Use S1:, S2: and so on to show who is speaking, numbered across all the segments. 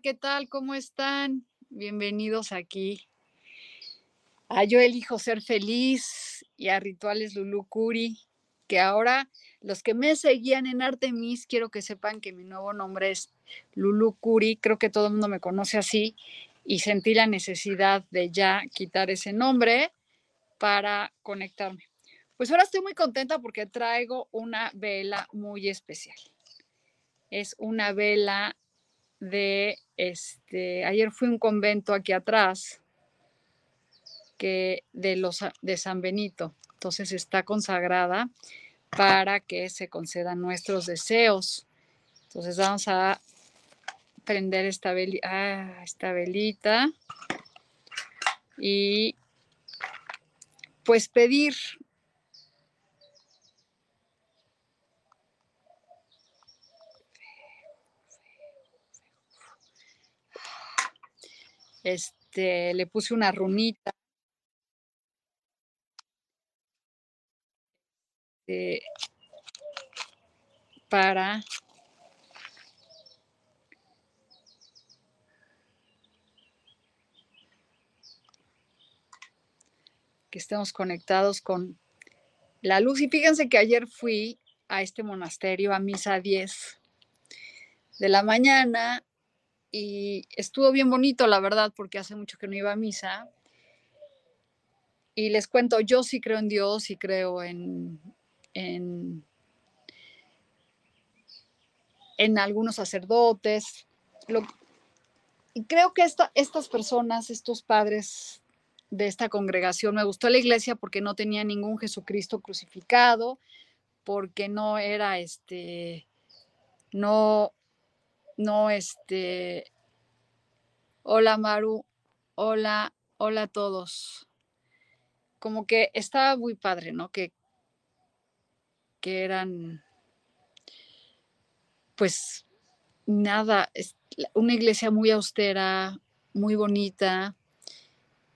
S1: ¿Qué tal? ¿Cómo están? Bienvenidos aquí a Yo elijo ser feliz y a Rituales Lulu Curi, que ahora los que me seguían en Artemis, quiero que sepan que mi nuevo nombre es Lulu Curi, creo que todo el mundo me conoce así y sentí la necesidad de ya quitar ese nombre para conectarme. Pues ahora estoy muy contenta porque traigo una vela muy especial. Es una vela de este, ayer fui a un convento aquí atrás que de los de San Benito. Entonces está consagrada para que se concedan nuestros deseos. Entonces vamos a prender esta, ah, esta velita y pues pedir este, le puse una runita. Eh, para que estemos conectados con la luz. Y fíjense que ayer fui a este monasterio a misa 10 de la mañana y estuvo bien bonito, la verdad, porque hace mucho que no iba a misa. Y les cuento, yo sí creo en Dios y creo en, en, en algunos sacerdotes. y creo que estas personas, estos padres de esta congregación, me gustó la iglesia porque no tenía ningún Jesucristo crucificado, porque no era este, no, no, este, hola Maru, hola, hola a todos. Como que estaba muy padre, ¿no? Que, que eran, pues, nada, una iglesia muy austera, muy bonita,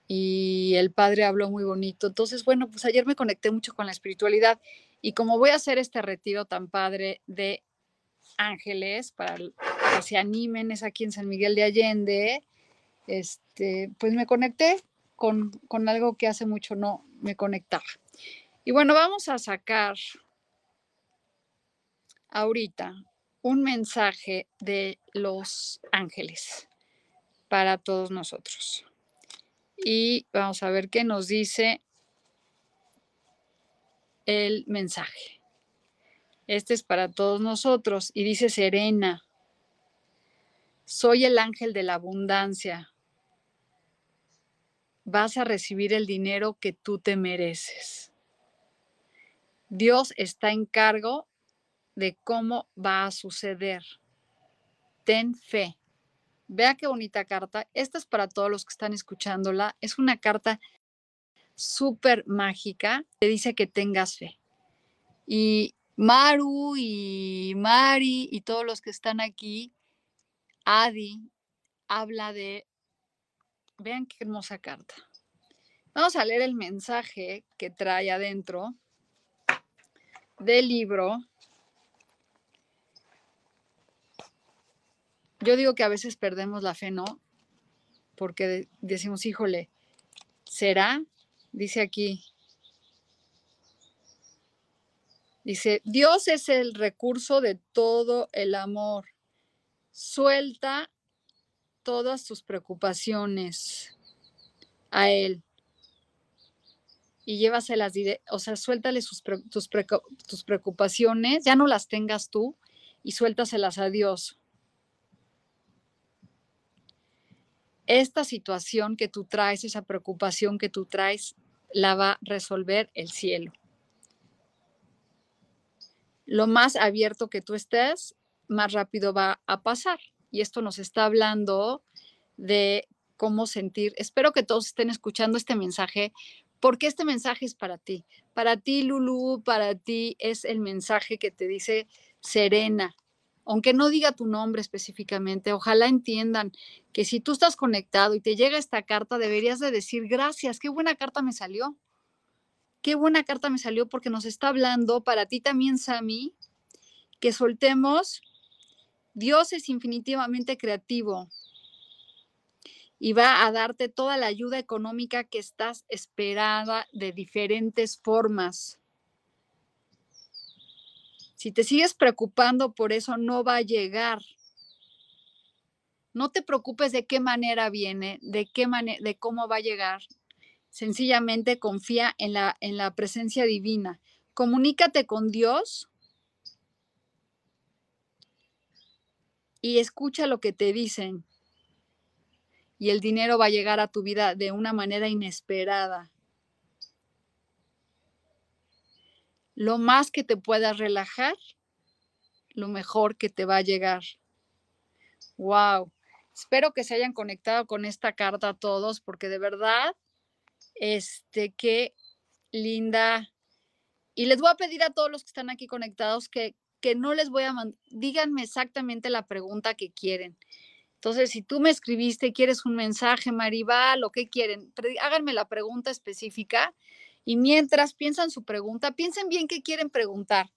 S1: y el padre habló muy bonito. Entonces, bueno, pues ayer me conecté mucho con la espiritualidad y como voy a hacer este retiro tan padre de ángeles para se animen, es aquí en San Miguel de Allende, este, pues me conecté con, con algo que hace mucho no me conectaba. Y bueno, vamos a sacar ahorita un mensaje de los ángeles para todos nosotros. Y vamos a ver qué nos dice el mensaje. Este es para todos nosotros. Y dice Serena, soy el ángel de la abundancia. Vas a recibir el dinero que tú te mereces. Dios está en cargo de cómo va a suceder. Ten fe. Vea qué bonita carta. Esta es para todos los que están escuchándola. Es una carta súper mágica. Te dice que tengas fe. Y Maru y Mari y todos los que están aquí, Adi, habla de, vean qué hermosa carta. Vamos a leer el mensaje que trae adentro del libro. Yo digo que a veces perdemos la fe, ¿no? Porque decimos, híjole, ¿será? Dice aquí, Dice, Dios es el recurso de todo el amor. Suelta todas tus preocupaciones a Él y llévaselas, o sea, suéltale tus, tus preocupaciones, ya no las tengas tú y suéltaselas a Dios. Esta situación que tú traes, esa preocupación que tú traes, la va a resolver el cielo. Lo más abierto que tú estés, más rápido va a pasar. Y esto nos está hablando de cómo sentir. Espero que todos estén escuchando este mensaje porque este mensaje es para ti. Para ti, Lulu, para ti es el mensaje que te dice Serena. Aunque no diga tu nombre específicamente, ojalá entiendan que si tú estás conectado y te llega esta carta, deberías de decir gracias, qué buena carta me salió. Qué buena carta me salió porque nos está hablando para ti también, Sami, que soltemos. Dios es infinitivamente creativo y va a darte toda la ayuda económica que estás esperada de diferentes formas. Si te sigues preocupando por eso, no va a llegar. No te preocupes de qué manera viene, de qué de cómo va a llegar. Sencillamente confía en la, en la presencia divina. Comunícate con Dios y escucha lo que te dicen y el dinero va a llegar a tu vida de una manera inesperada. Lo más que te puedas relajar, lo mejor que te va a llegar. Wow. Espero que se hayan conectado con esta carta todos, porque de verdad, este, qué linda. Y les voy a pedir a todos los que están aquí conectados que, que no les voy a mandar, díganme exactamente la pregunta que quieren. Entonces, si tú me escribiste, quieres un mensaje, Maribal, o qué quieren, háganme la pregunta específica y mientras piensan su pregunta, piensen bien qué quieren preguntar.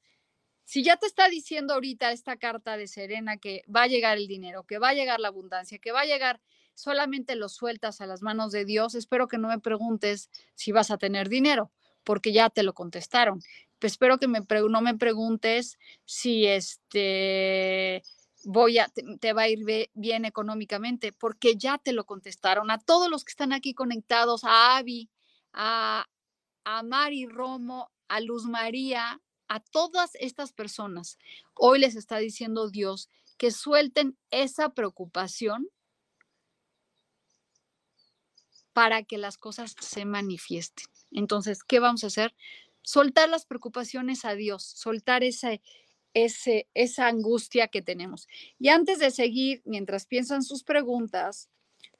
S1: Si ya te está diciendo ahorita esta carta de Serena que va a llegar el dinero, que va a llegar la abundancia, que va a llegar, solamente lo sueltas a las manos de Dios, espero que no me preguntes si vas a tener dinero, porque ya te lo contestaron. Pues espero que no me preguntes si este voy a, te, va a ir bien económicamente, porque ya te lo contestaron. A todos los que están aquí conectados, a Avi, a, a Mari Romo, a Luz María, a todas estas personas, hoy les está diciendo Dios que suelten esa preocupación para que las cosas se manifiesten. Entonces, ¿qué vamos a hacer? Soltar las preocupaciones a Dios, soltar ese, ese, esa angustia que tenemos. Y antes de seguir, mientras piensan sus preguntas,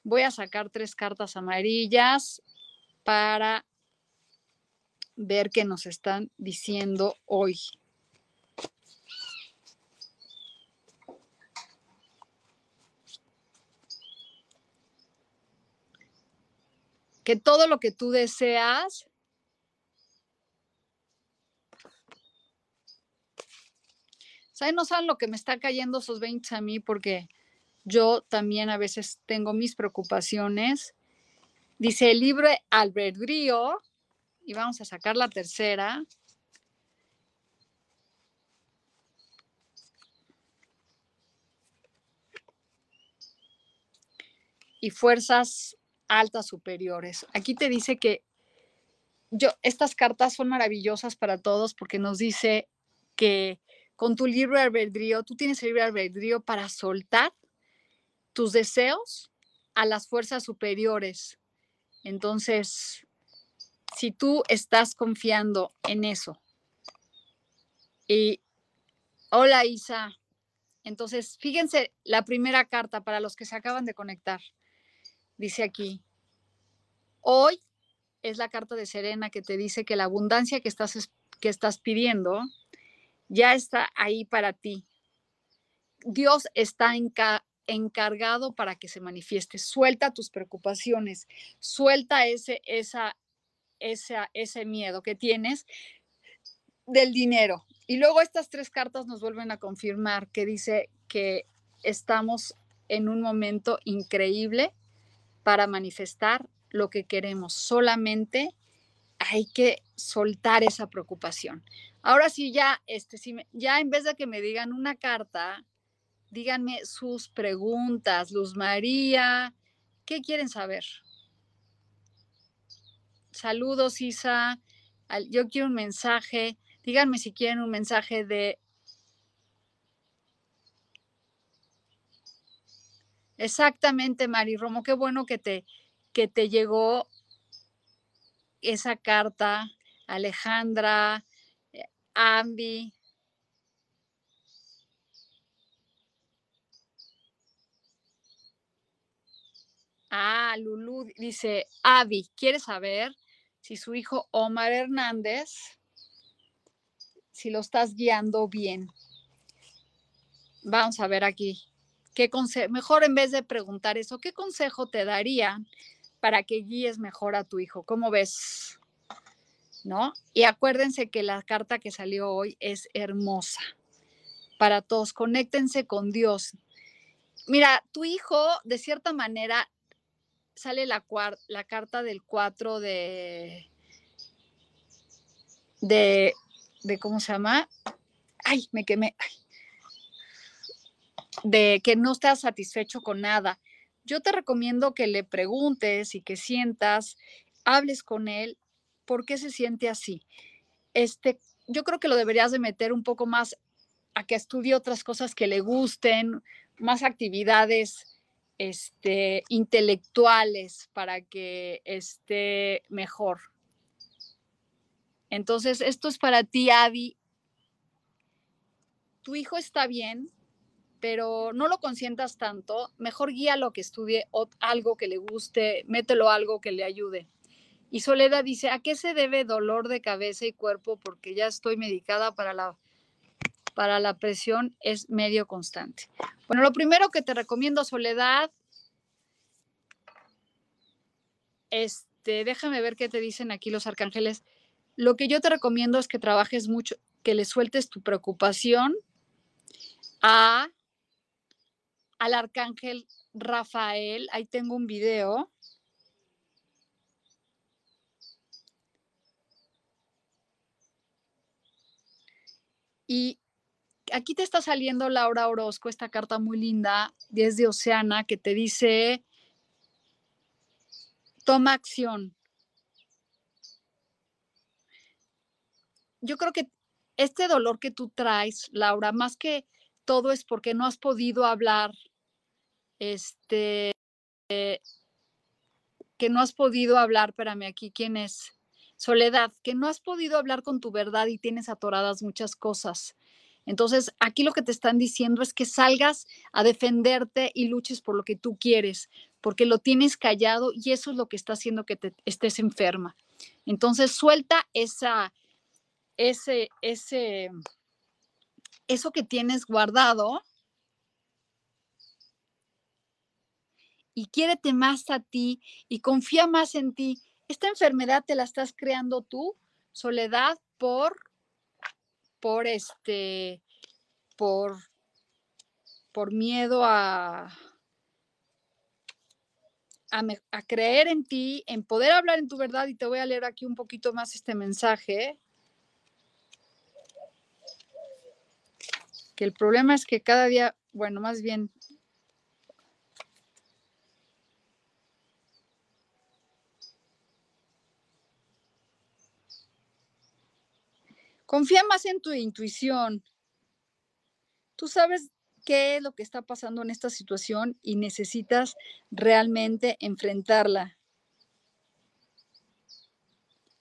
S1: voy a sacar tres cartas amarillas para ver qué nos están diciendo hoy. Que todo lo que tú deseas No saben lo que me está cayendo esos 20 a mí porque yo también a veces tengo mis preocupaciones. Dice el libro albedrío y vamos a sacar la tercera. Y fuerzas altas superiores. Aquí te dice que yo, estas cartas son maravillosas para todos porque nos dice que con tu libre albedrío, tú tienes el libre albedrío para soltar tus deseos a las fuerzas superiores. Entonces, si tú estás confiando en eso, y hola Isa, entonces fíjense la primera carta para los que se acaban de conectar. Dice aquí, hoy es la carta de Serena que te dice que la abundancia que estás, que estás pidiendo ya está ahí para ti. Dios está encargado para que se manifieste. Suelta tus preocupaciones, suelta ese, esa, ese miedo que tienes del dinero. Y luego estas tres cartas nos vuelven a confirmar que dice que estamos en un momento increíble para manifestar lo que queremos. Solamente hay que soltar esa preocupación. Ahora sí, ya, este, si ya en vez de que me digan una carta, díganme sus preguntas. Luz María, ¿qué quieren saber? Saludos, Isa. Yo quiero un mensaje. Díganme si quieren un mensaje de... Exactamente, Mari Romo, qué bueno que te, que te llegó esa carta, Alejandra, eh, Ambi. Ah, Lulu dice, Avi, ¿quiere saber si su hijo Omar Hernández, si lo estás guiando bien? Vamos a ver aquí. ¿Qué mejor en vez de preguntar eso, ¿qué consejo te daría para que guíes mejor a tu hijo? ¿Cómo ves? ¿No? Y acuérdense que la carta que salió hoy es hermosa. Para todos, conéctense con Dios. Mira, tu hijo, de cierta manera, sale la, la carta del 4 de, de, de, ¿cómo se llama? Ay, me quemé. De que no estás satisfecho con nada. Yo te recomiendo que le preguntes y que sientas, hables con él, por qué se siente así. Este, yo creo que lo deberías de meter un poco más a que estudie otras cosas que le gusten, más actividades este, intelectuales para que esté mejor. Entonces, esto es para ti, Adi. Tu hijo está bien, pero no lo consientas tanto. Mejor guía lo que estudie algo que le guste, mételo algo que le ayude. Y Soledad dice, ¿a qué se debe dolor de cabeza y cuerpo? Porque ya estoy medicada para la para la presión es medio constante. Bueno, lo primero que te recomiendo, Soledad, este, déjame ver qué te dicen aquí los arcángeles. Lo que yo te recomiendo es que trabajes mucho, que le sueltes tu preocupación a, al arcángel Rafael. Ahí tengo un video. Y aquí te está saliendo Laura Orozco, esta carta muy linda desde Oceana que te dice, toma acción. Yo creo que este dolor que tú traes, Laura, más que todo es porque no has podido hablar, este, que no has podido hablar, espérame aquí, ¿quién es? Soledad, que no has podido hablar con tu verdad y tienes atoradas muchas cosas. Entonces, aquí lo que te están diciendo es que salgas a defenderte y luches por lo que tú quieres, porque lo tienes callado y eso es lo que está haciendo que te estés enferma. Entonces, suelta esa, ese, ese, eso que tienes guardado y quiérete más a ti y confía más en ti. Esta enfermedad te la estás creando tú, soledad, por por este, por, por miedo a, a, a, creer en ti, en poder hablar en tu verdad. Y te voy a leer aquí un poquito más este mensaje. Que el problema es que cada día, bueno, más bien Confía más en tu intuición. Tú sabes qué es lo que está pasando en esta situación y necesitas realmente enfrentarla.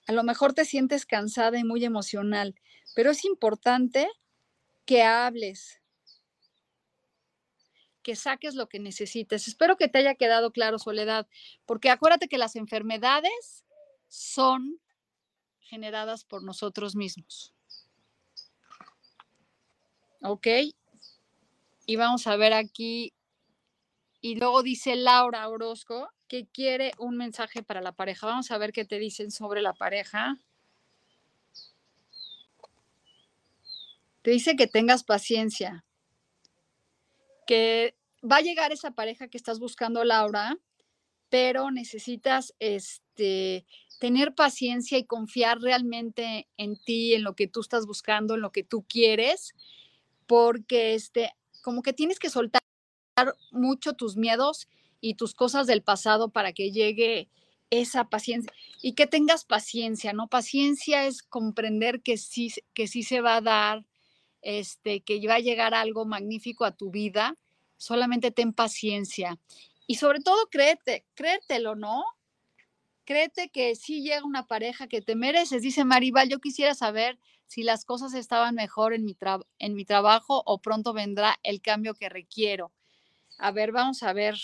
S1: A lo mejor te sientes cansada y muy emocional, pero es importante que hables, que saques lo que necesites. Espero que te haya quedado claro, Soledad, porque acuérdate que las enfermedades son generadas por nosotros mismos. ¿Ok? Y vamos a ver aquí. Y luego dice Laura Orozco que quiere un mensaje para la pareja. Vamos a ver qué te dicen sobre la pareja. Te dice que tengas paciencia, que va a llegar esa pareja que estás buscando, Laura, pero necesitas este, tener paciencia y confiar realmente en ti, en lo que tú estás buscando, en lo que tú quieres porque este, como que tienes que soltar mucho tus miedos y tus cosas del pasado para que llegue esa paciencia y que tengas paciencia, ¿no? Paciencia es comprender que sí, que sí se va a dar, este, que va a llegar algo magnífico a tu vida, solamente ten paciencia. Y sobre todo créete, créetelo, ¿no? Créete que sí llega una pareja que te mereces. Dice Maribal, yo quisiera saber si las cosas estaban mejor en mi, trabajo o pronto vendrá el cambio que requiero. A ver, vamos a ver.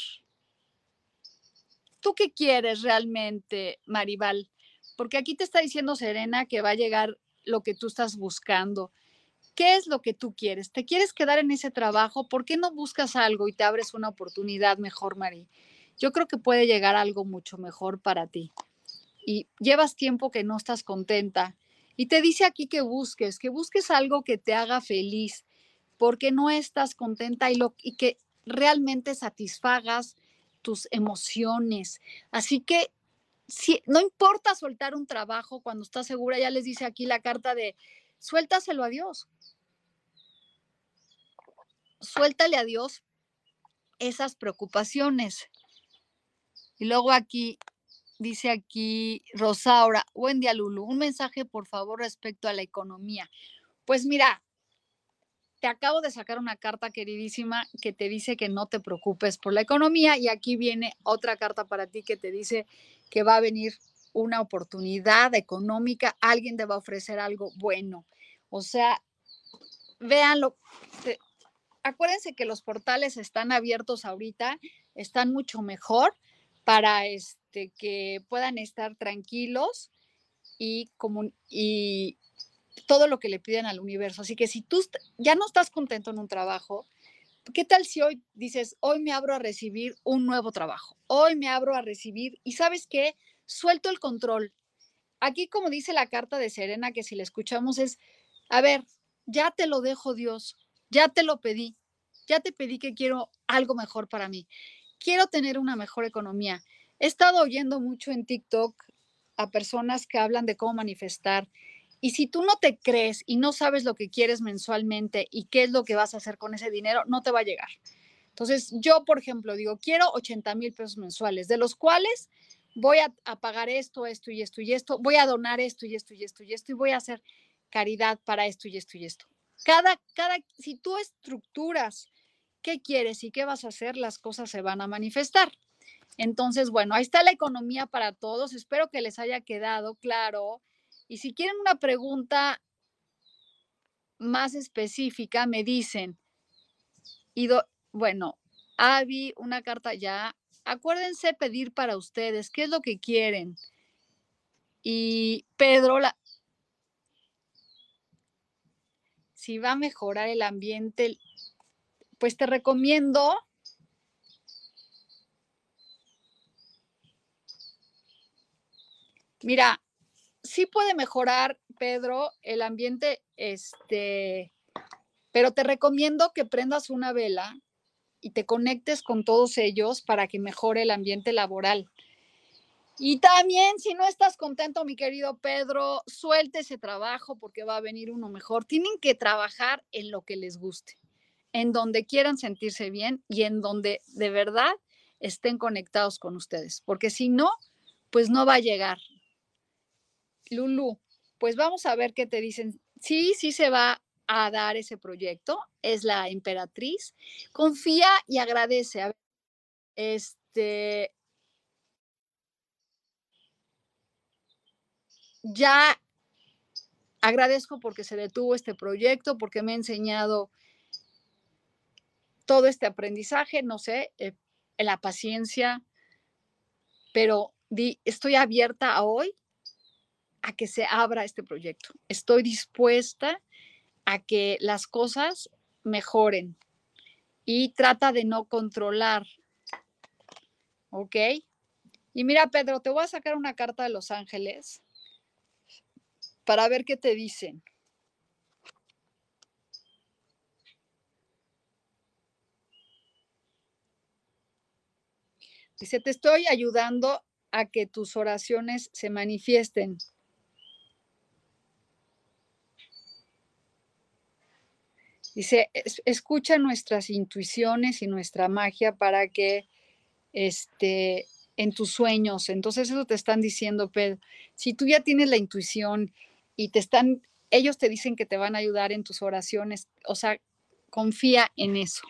S1: ¿Tú qué quieres realmente, Maribal? Porque aquí te está diciendo Serena que va a llegar lo que tú estás buscando. ¿Qué es lo que tú quieres? ¿Te quieres quedar en ese trabajo? ¿Por qué no buscas algo y te abres una oportunidad mejor, Mari? Yo creo que puede llegar algo mucho mejor para ti. Y llevas tiempo que no estás contenta y te dice aquí que busques, que busques algo que te haga feliz, porque no estás contenta y, y que realmente satisfagas tus emociones. Así que si, no importa soltar un trabajo cuando estás segura, ya les dice aquí la carta de suéltaselo a Dios. Suéltale a Dios esas preocupaciones. Y luego aquí Dice aquí Rosaura, buen día Lulu, un mensaje por favor respecto a la economía. Pues mira, te acabo de sacar una carta queridísima que te dice que no te preocupes por la economía y aquí viene otra carta para ti que te dice que va a venir una oportunidad económica, alguien te va a ofrecer algo bueno. O sea, véanlo. acuérdense que los portales están abiertos ahorita, están mucho mejor para este, que puedan estar tranquilos y, y todo lo que le piden al universo. Así que si tú ya no estás contento en un trabajo, ¿qué tal si hoy dices, hoy me abro a recibir un nuevo trabajo? Hoy me abro a recibir y sabes qué, suelto el control. Aquí, como dice la carta de Serena, que si la escuchamos es, a ver, ya te lo dejo Dios, ya te lo pedí, ya te pedí que quiero algo mejor para mí quiero tener una mejor economía. He estado oyendo mucho en TikTok a personas que hablan de cómo manifestar. Y si tú no te crees y no sabes lo que quieres mensualmente y qué es lo que vas a hacer con ese dinero, no te va a llegar. Entonces, yo, por ejemplo, digo, quiero 80 mil pesos mensuales, de los cuales voy a, a, pagar esto, esto y esto y esto, voy a donar esto y esto y esto y esto y voy a hacer caridad para esto y esto y esto. Cada, cada, si tú estructuras qué quieres y qué vas a hacer, las cosas se van a manifestar. Entonces, bueno, ahí está la economía para todos. Espero que les haya quedado claro. Y si quieren una pregunta más específica, me dicen. Y bueno, Avi, una carta ya. Acuérdense pedir para ustedes qué es lo que quieren. Y Pedro, la, si va a mejorar el ambiente, pues te recomiendo Mira, sí puede mejorar, Pedro, el ambiente, este, pero te recomiendo que prendas una vela y te conectes con todos ellos para que mejore el ambiente laboral. Y también, si no estás contento, mi querido Pedro, suelte ese trabajo porque va a venir uno mejor. Tienen que trabajar en lo que les guste en donde quieran sentirse bien y en donde de verdad estén conectados con ustedes, porque si no, pues no va a llegar. Lulu, pues vamos a ver qué te dicen. Sí, sí se va a dar ese proyecto, es la emperatriz. Confía y agradece. A ver, este, ya agradezco porque se detuvo este proyecto, porque me ha enseñado todo este aprendizaje, no sé, eh, la paciencia, pero estoy abierta hoy a que se abra este proyecto. Estoy dispuesta a que las cosas mejoren y trata de no controlar. ¿Ok? Y mira, Pedro, te voy a sacar una carta de Los Ángeles para ver qué te dicen. Dice, te estoy ayudando a que tus oraciones se manifiesten. Dice, escucha nuestras intuiciones y nuestra magia para que este, en tus sueños. Entonces eso te están diciendo, Pedro. Si tú ya tienes la intuición y te están, ellos te dicen que te van a ayudar en tus oraciones, o sea, confía en eso.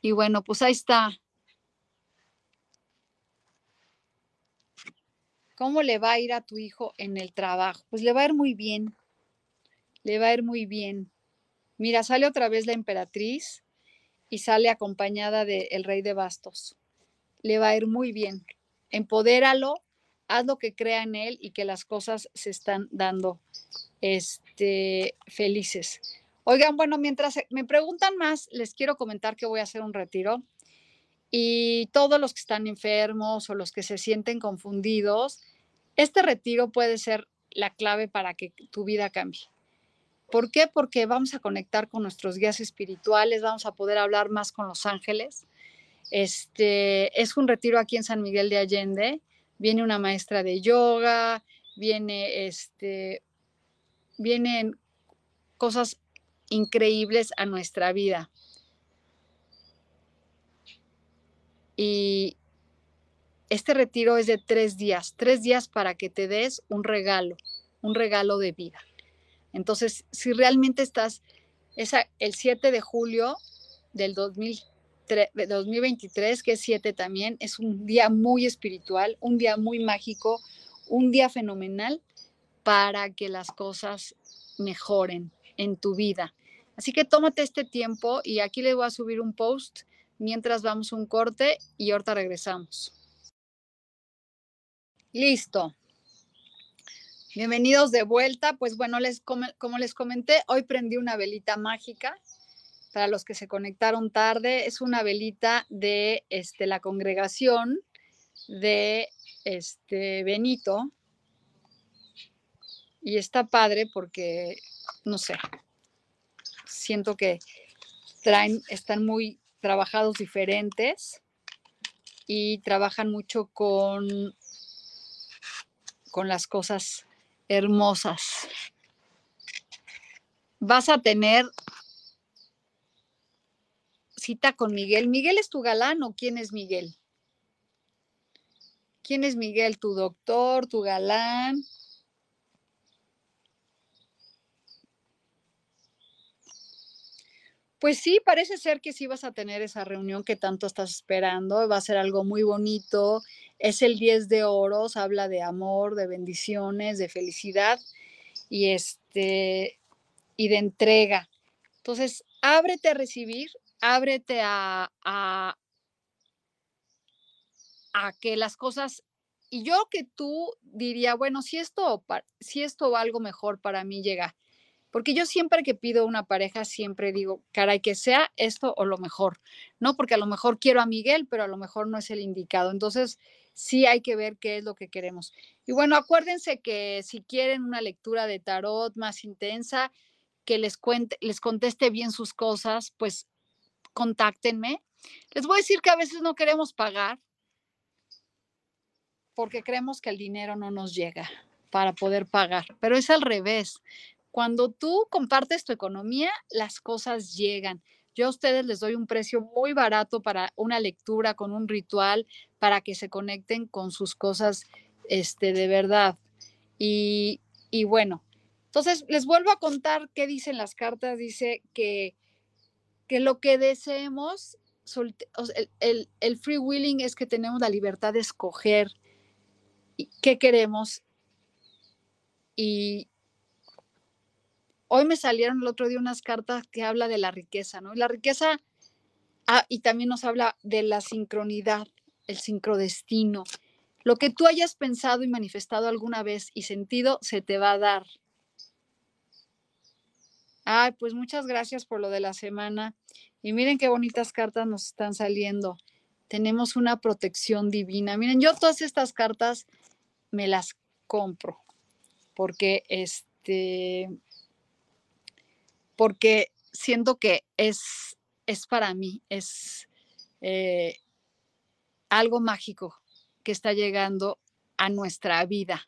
S1: Y bueno, pues ahí está. ¿Cómo le va a ir a tu hijo en el trabajo? Pues le va a ir muy bien. Le va a ir muy bien. Mira, sale otra vez la emperatriz y sale acompañada del rey de bastos. Le va a ir muy bien. Empodéralo, haz lo que crea en él y que las cosas se están dando este, felices. Oigan, bueno, mientras me preguntan más, les quiero comentar que voy a hacer un retiro y todos los que están enfermos o los que se sienten confundidos, este retiro puede ser la clave para que tu vida cambie. ¿Por qué? Porque vamos a conectar con nuestros guías espirituales, vamos a poder hablar más con los ángeles. Este es un retiro aquí en San Miguel de Allende. Viene una maestra de yoga, viene este, vienen cosas increíbles a nuestra vida. Y este retiro es de tres días, tres días para que te des un regalo, un regalo de vida. Entonces, si realmente estás, esa, el 7 de julio del 2023, que es 7 también, es un día muy espiritual, un día muy mágico, un día fenomenal para que las cosas mejoren en tu vida. Así que tómate este tiempo y aquí le voy a subir un post mientras vamos un corte y ahorita regresamos. Listo. Bienvenidos de vuelta. Pues bueno, les, como les comenté, hoy prendí una velita mágica. Para los que se conectaron tarde, es una velita de este, la congregación de este, Benito. Y está padre porque, no sé, siento que traen, están muy trabajados diferentes y trabajan mucho con, con las cosas hermosas. Vas a tener cita con Miguel. ¿Miguel es tu galán o quién es Miguel? ¿Quién es Miguel? ¿Tu doctor, tu galán? Pues sí, parece ser que sí vas a tener esa reunión que tanto estás esperando, va a ser algo muy bonito, es el 10 de oros, habla de amor, de bendiciones, de felicidad y este y de entrega. Entonces, ábrete a recibir, ábrete a, a, que las cosas y yo que tú diría, bueno, si esto si esto va algo mejor para mí llega porque yo siempre que pido una pareja, siempre digo, caray, que sea esto o lo mejor, ¿no? Porque a lo mejor quiero a Miguel, pero a lo mejor no es el indicado. Entonces, sí hay que ver qué es lo que queremos. Y bueno, acuérdense que si quieren una lectura de tarot más intensa, que les cuente, les conteste bien sus cosas, pues contáctenme. Les voy a decir que a veces no queremos pagar porque creemos que el dinero no nos llega para poder pagar, pero es al revés. Cuando tú compartes tu economía, las cosas llegan. Yo a ustedes les doy un precio muy barato para una lectura con un ritual para que se conecten con sus cosas este, de verdad. Y, bueno, entonces les vuelvo a contar qué dicen las cartas. Dice que, que lo que deseemos, el, el free willing es que tenemos la libertad de escoger qué queremos y, hoy me salieron el otro día unas cartas que habla de la riqueza, ¿no? Y la riqueza, ah, y también nos habla de la sincronidad, el sincrodestino. Lo que tú hayas pensado y manifestado alguna vez y sentido, se te va a dar. Ay, pues muchas gracias por lo de la semana. Y miren qué bonitas cartas nos están saliendo. Tenemos una protección divina. Miren, yo todas estas cartas me las compro porque este porque siento que es, es para mí, es eh, algo mágico que está llegando a nuestra vida.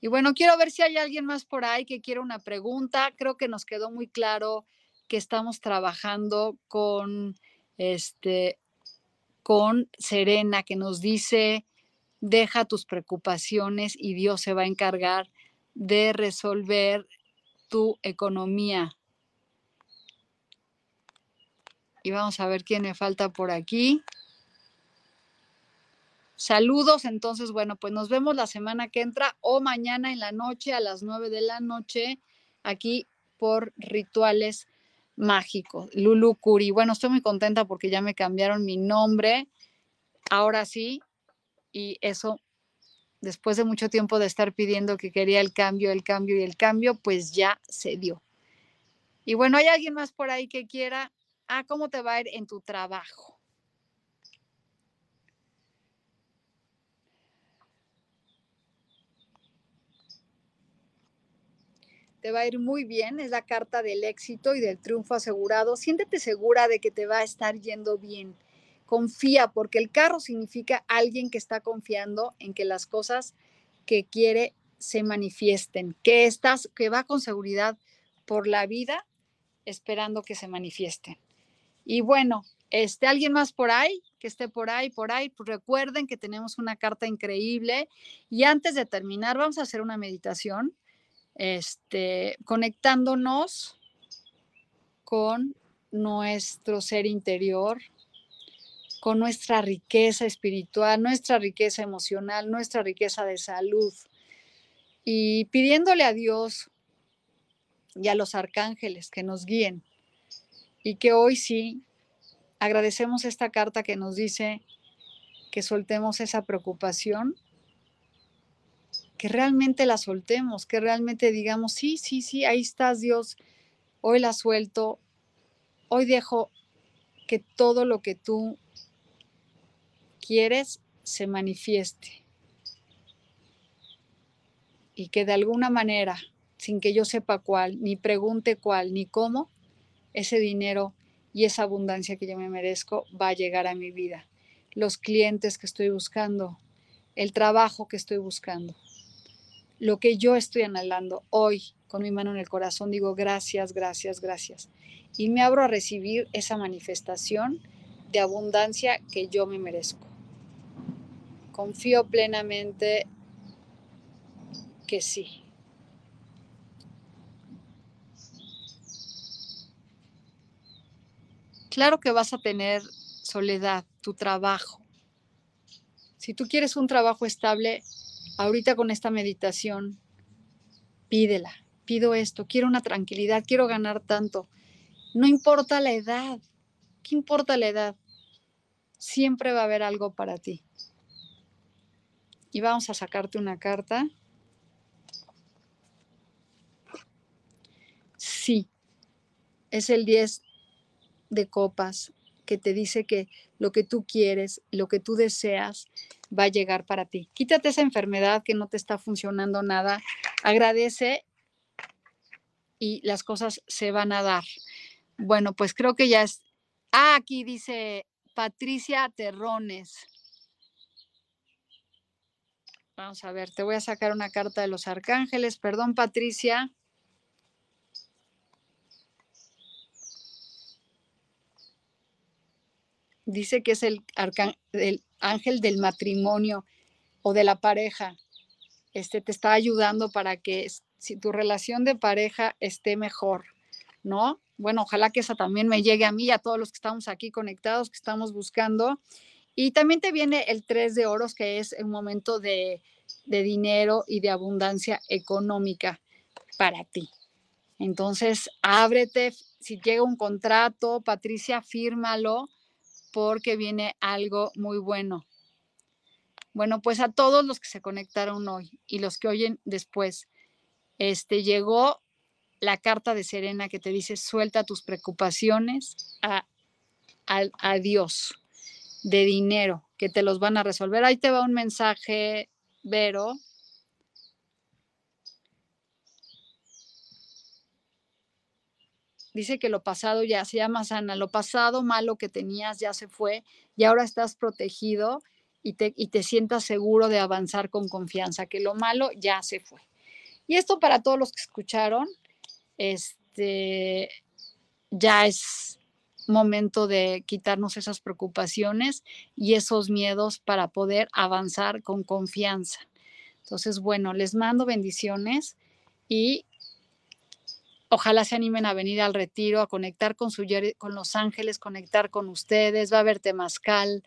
S1: Y bueno, quiero ver si hay alguien más por ahí que quiera una pregunta. Creo que nos quedó muy claro que estamos trabajando con este con Serena que nos dice, deja tus preocupaciones y Dios se va a encargar de resolver tu economía. Y vamos a ver quién me falta por aquí. Saludos, entonces, bueno, pues nos vemos la semana que entra o mañana en la noche a las nueve de la noche aquí por Rituales Mágicos. Lulu Curi. Bueno, estoy muy contenta porque ya me cambiaron mi nombre. Ahora sí, y eso, después de mucho tiempo de estar pidiendo que quería el cambio, el cambio y el cambio, pues ya se dio. Y bueno, ¿hay alguien más por ahí que quiera? Ah, ¿cómo te va a ir en tu trabajo? te va a ir muy bien, es la carta del éxito y del triunfo asegurado. Siéntete segura de que te va a estar yendo bien. Confía, porque el carro significa alguien que está confiando en que las cosas que quiere se manifiesten, que estás, que va con seguridad por la vida esperando que se manifiesten. Y bueno, este, alguien más por ahí, que esté por ahí, por ahí, pues recuerden que tenemos una carta increíble. Y antes de terminar, vamos a hacer una meditación este, conectándonos con nuestro ser interior, con nuestra riqueza espiritual, nuestra riqueza emocional, nuestra riqueza de salud y pidiéndole a Dios y a los arcángeles que nos guíen y que hoy sí agradecemos esta carta que nos dice que soltemos esa preocupación que realmente la soltemos, que realmente digamos, sí, sí, sí, ahí estás Dios, hoy la suelto, hoy dejo que todo lo que tú quieres se manifieste. Y que de alguna manera, sin que yo sepa cuál, ni pregunte cuál, ni cómo, ese dinero y esa abundancia que yo me merezco va a llegar a mi vida. Los clientes que estoy buscando, el trabajo que estoy buscando lo que yo estoy anhelando hoy con mi mano en el corazón, digo gracias, gracias, gracias. Y me abro a recibir esa manifestación de abundancia que yo me merezco. Confío plenamente que sí. Claro que vas a tener soledad, tu trabajo. Si tú quieres un trabajo estable, ahorita con esta meditación, pídela, pido esto, quiero una tranquilidad, quiero ganar tanto. No importa la edad, ¿qué importa la edad? Siempre va a haber algo para ti. Y vamos a sacarte una carta. Sí, es el 10 de copas que te dice que lo que tú quieres, lo que tú deseas, va a llegar para ti. Quítate esa enfermedad que no te está funcionando nada. Agradece y las cosas se van a dar. Bueno, pues creo que ya es. Ah, aquí dice Patricia Terrones. Vamos a ver, te voy a sacar una carta de los arcángeles. Perdón, Patricia. Dice que es el, ángel del matrimonio o de la pareja. Este te está ayudando para que si tu relación de pareja esté mejor, ¿no? Bueno, ojalá que esa también me llegue a mí y a todos los que estamos aquí conectados, que estamos buscando. Y también te viene el 3 de oros, que es un momento de, de dinero y de abundancia económica para ti. Entonces, ábrete, si llega un contrato, Patricia, fírmalo porque viene algo muy bueno. Bueno, pues a todos los que se conectaron hoy y los que oyen después, este llegó la carta de Serena que te dice suelta tus preocupaciones a, a Dios de dinero que te los van a resolver. Ahí te va un mensaje, Vero, dice que lo pasado ya se llama sana, lo pasado malo que tenías ya se fue y ahora estás protegido y te, y te sientas seguro de avanzar con confianza, que lo malo ya se fue. Y esto para todos los que escucharon, este, ya es momento de quitarnos esas preocupaciones y esos miedos para poder avanzar con confianza. Entonces, bueno, les mando bendiciones y ojalá se animen a venir al retiro, a conectar con, su, con los ángeles, conectar con ustedes. Va a haber temazcal,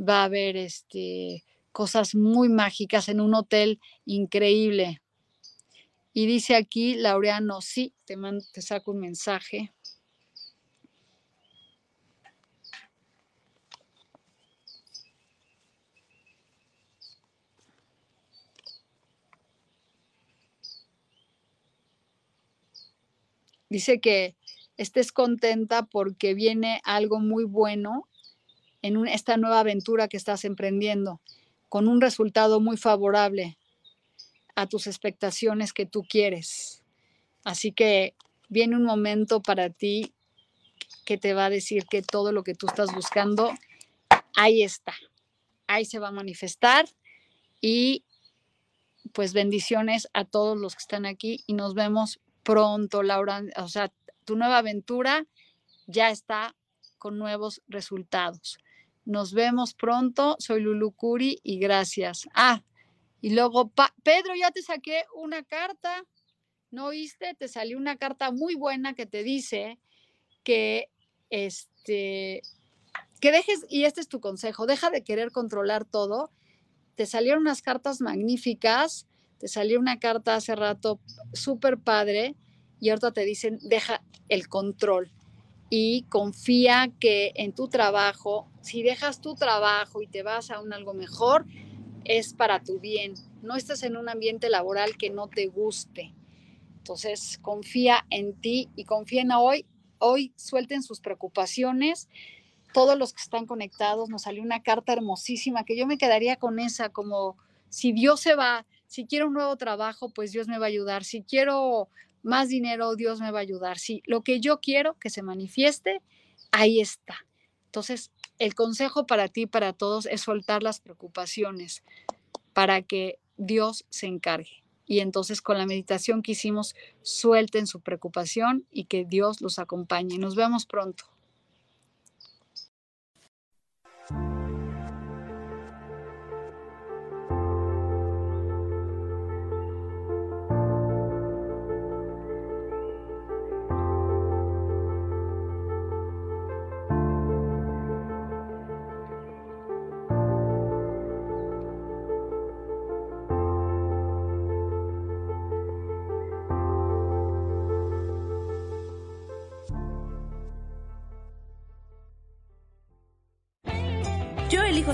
S1: va a haber este, cosas muy mágicas en un hotel increíble. Y dice aquí Laureano, sí, te, te saco un mensaje. Dice que estés contenta porque viene algo muy bueno en esta nueva aventura que estás emprendiendo, con un resultado muy favorable a tus expectaciones que tú quieres. Así que viene un momento para ti que te va a decir que todo lo que tú estás buscando, ahí está, ahí se va a manifestar y pues bendiciones a todos los que están aquí y nos vemos pronto, Laura. O sea, tu nueva aventura ya está con nuevos resultados. Nos vemos pronto. Soy Lulu Curi y gracias. Ah, y luego, Pedro, ya te saqué una carta. ¿No oíste? Te salió una carta muy buena que te dice que este que dejes, y este es tu consejo, deja de querer controlar todo. Te salieron unas cartas magníficas, te salió una carta hace rato súper padre y ahorita te dicen, deja el control y confía que en tu trabajo, si dejas tu trabajo y te vas a un algo mejor, es para tu bien. No estás en un ambiente laboral que no te guste. Entonces, confía en ti y confía en hoy. Hoy suelten sus preocupaciones. Todos los que están conectados, nos salió una carta hermosísima que yo me quedaría con esa, como si Dios se va, si quiero un nuevo trabajo, pues Dios me va a ayudar. Si quiero más dinero, Dios me va a ayudar. Si lo que yo quiero que se manifieste, ahí está. Entonces, el consejo para ti, para todos, es soltar las preocupaciones para que Dios se encargue. Y entonces con la meditación que hicimos, suelten su preocupación y que Dios los acompañe. Nos vemos pronto.